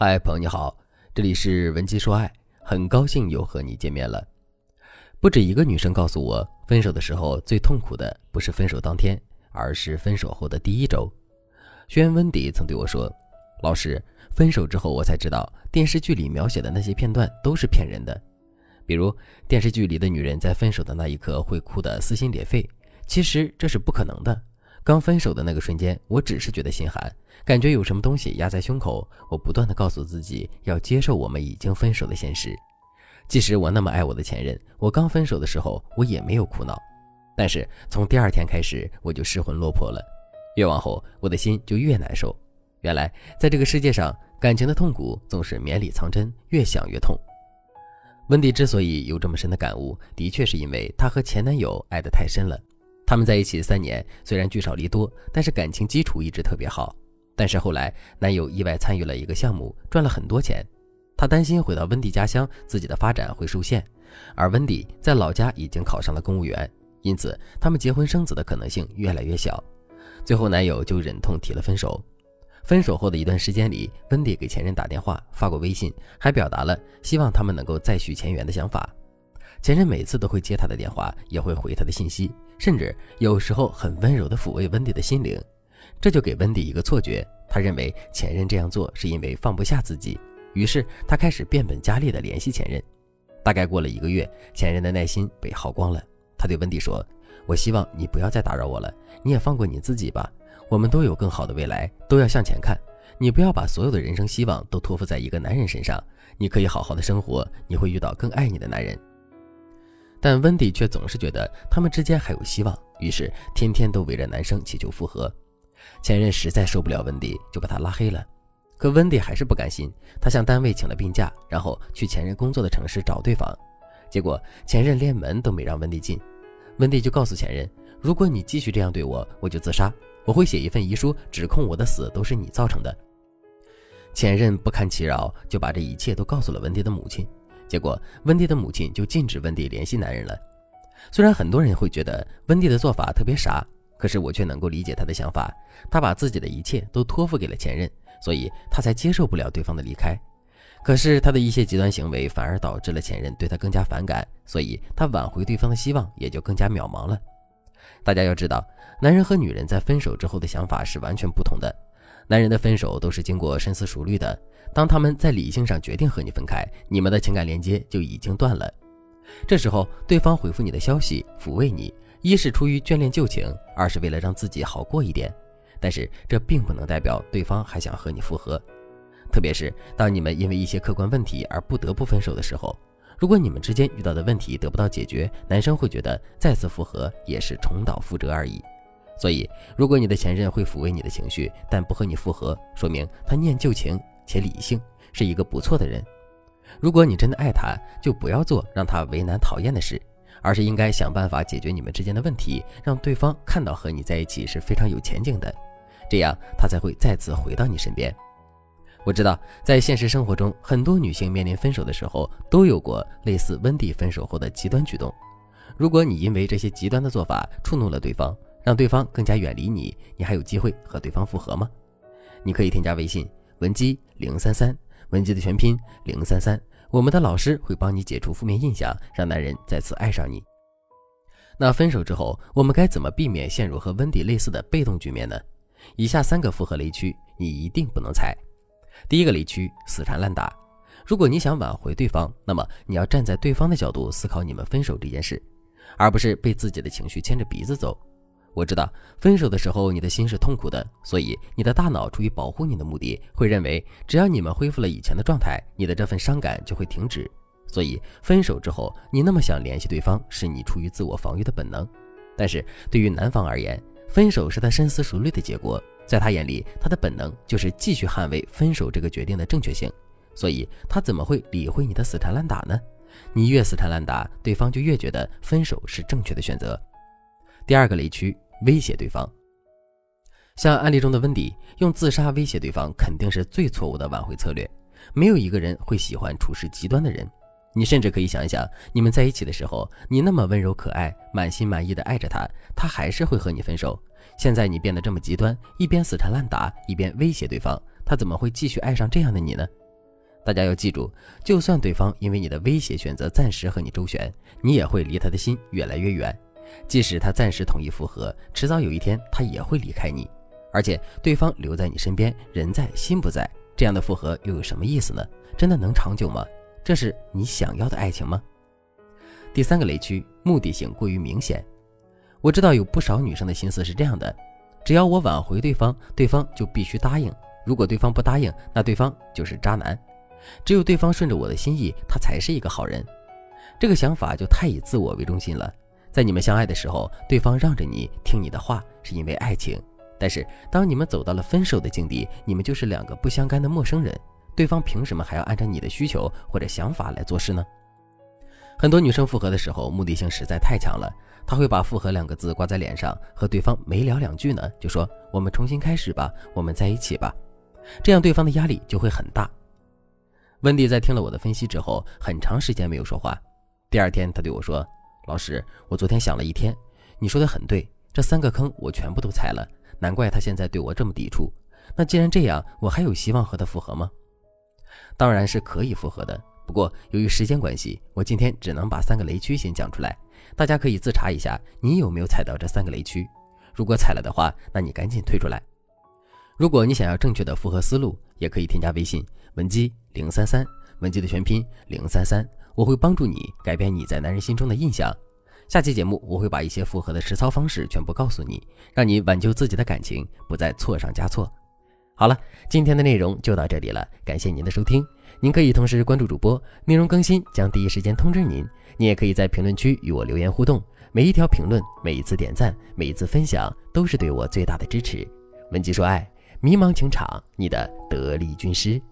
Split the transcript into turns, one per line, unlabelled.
嗨，朋友你好，这里是文姬说爱，很高兴又和你见面了。不止一个女生告诉我，分手的时候最痛苦的不是分手当天，而是分手后的第一周。学员温迪曾对我说：“老师，分手之后我才知道，电视剧里描写的那些片段都是骗人的。比如电视剧里的女人在分手的那一刻会哭得撕心裂肺，其实这是不可能的。”刚分手的那个瞬间，我只是觉得心寒，感觉有什么东西压在胸口。我不断的告诉自己要接受我们已经分手的现实。即使我那么爱我的前任，我刚分手的时候我也没有哭闹。但是从第二天开始，我就失魂落魄了。越往后，我的心就越难受。原来在这个世界上，感情的痛苦总是绵里藏针，越想越痛。温迪之所以有这么深的感悟，的确是因为她和前男友爱得太深了。他们在一起三年，虽然聚少离多，但是感情基础一直特别好。但是后来，男友意外参与了一个项目，赚了很多钱。他担心回到温迪家乡，自己的发展会受限。而温迪在老家已经考上了公务员，因此他们结婚生子的可能性越来越小。最后，男友就忍痛提了分手。分手后的一段时间里，温迪给前任打电话、发过微信，还表达了希望他们能够再续前缘的想法。前任每次都会接他的电话，也会回他的信息。甚至有时候很温柔地抚慰温迪的心灵，这就给温迪一个错觉，他认为前任这样做是因为放不下自己，于是他开始变本加厉地联系前任。大概过了一个月，前任的耐心被耗光了，他对温迪说：“我希望你不要再打扰我了，你也放过你自己吧。我们都有更好的未来，都要向前看。你不要把所有的人生希望都托付在一个男人身上，你可以好好的生活，你会遇到更爱你的男人。”但温迪却总是觉得他们之间还有希望，于是天天都围着男生祈求复合。前任实在受不了温迪，就把他拉黑了。可温迪还是不甘心，他向单位请了病假，然后去前任工作的城市找对方。结果前任连门都没让温迪进。温迪就告诉前任：“如果你继续这样对我，我就自杀。我会写一份遗书，指控我的死都是你造成的。”前任不堪其扰，就把这一切都告诉了温迪的母亲。结果，温蒂的母亲就禁止温蒂联系男人了。虽然很多人会觉得温蒂的做法特别傻，可是我却能够理解她的想法。她把自己的一切都托付给了前任，所以她才接受不了对方的离开。可是他的一些极端行为反而导致了前任对他更加反感，所以他挽回对方的希望也就更加渺茫了。大家要知道，男人和女人在分手之后的想法是完全不同的。男人的分手都是经过深思熟虑的。当他们在理性上决定和你分开，你们的情感连接就已经断了。这时候，对方回复你的消息，抚慰你，一是出于眷恋旧情，二是为了让自己好过一点。但是，这并不能代表对方还想和你复合。特别是当你们因为一些客观问题而不得不分手的时候，如果你们之间遇到的问题得不到解决，男生会觉得再次复合也是重蹈覆辙而已。所以，如果你的前任会抚慰你的情绪，但不和你复合，说明他念旧情。且理性是一个不错的人。如果你真的爱他，就不要做让他为难讨厌的事，而是应该想办法解决你们之间的问题，让对方看到和你在一起是非常有前景的，这样他才会再次回到你身边。我知道，在现实生活中，很多女性面临分手的时候，都有过类似温蒂分手后的极端举动。如果你因为这些极端的做法触怒了对方，让对方更加远离你，你还有机会和对方复合吗？你可以添加微信。文姬零三三，文姬的全拼零三三，我们的老师会帮你解除负面印象，让男人再次爱上你。那分手之后，我们该怎么避免陷入和温迪类似的被动局面呢？以下三个复合雷区，你一定不能踩。第一个雷区，死缠烂打。如果你想挽回对方，那么你要站在对方的角度思考你们分手这件事，而不是被自己的情绪牵着鼻子走。我知道分手的时候你的心是痛苦的，所以你的大脑出于保护你的目的，会认为只要你们恢复了以前的状态，你的这份伤感就会停止。所以分手之后，你那么想联系对方，是你出于自我防御的本能。但是对于男方而言，分手是他深思熟虑的结果，在他眼里，他的本能就是继续捍卫分手这个决定的正确性。所以他怎么会理会你的死缠烂打呢？你越死缠烂打，对方就越觉得分手是正确的选择。第二个雷区。威胁对方，像案例中的温迪用自杀威胁对方，肯定是最错误的挽回策略。没有一个人会喜欢处事极端的人。你甚至可以想一想，你们在一起的时候，你那么温柔可爱，满心满意的爱着他，他还是会和你分手。现在你变得这么极端，一边死缠烂打，一边威胁对方，他怎么会继续爱上这样的你呢？大家要记住，就算对方因为你的威胁选择暂时和你周旋，你也会离他的心越来越远。即使他暂时同意复合，迟早有一天他也会离开你。而且对方留在你身边，人在心不在，这样的复合又有什么意思呢？真的能长久吗？这是你想要的爱情吗？第三个雷区，目的性过于明显。我知道有不少女生的心思是这样的：只要我挽回对方，对方就必须答应；如果对方不答应，那对方就是渣男。只有对方顺着我的心意，他才是一个好人。这个想法就太以自我为中心了。在你们相爱的时候，对方让着你听你的话，是因为爱情；但是当你们走到了分手的境地，你们就是两个不相干的陌生人。对方凭什么还要按照你的需求或者想法来做事呢？很多女生复合的时候，目的性实在太强了，她会把“复合”两个字挂在脸上，和对方没聊两句呢，就说“我们重新开始吧，我们在一起吧”，这样对方的压力就会很大。温迪在听了我的分析之后，很长时间没有说话。第二天，他对我说：“老师，我昨天想了一天，你说的很对，这三个坑我全部都踩了，难怪他现在对我这么抵触。那既然这样，我还有希望和他复合吗？当然是可以复合的。不过由于时间关系，我今天只能把三个雷区先讲出来，大家可以自查一下，你有没有踩到这三个雷区？如果踩了的话，那你赶紧退出来。如果你想要正确的复合思路，也可以添加微信。”文姬零三三，文姬的全拼零三三，我会帮助你改变你在男人心中的印象。下期节目我会把一些复合的实操方式全部告诉你，让你挽救自己的感情，不再错上加错。好了，今天的内容就到这里了，感谢您的收听。您可以同时关注主播，内容更新将第一时间通知您。您也可以在评论区与我留言互动，每一条评论、每一次点赞、每一次分享，都是对我最大的支持。文姬说爱，迷茫情场，你的得力军师。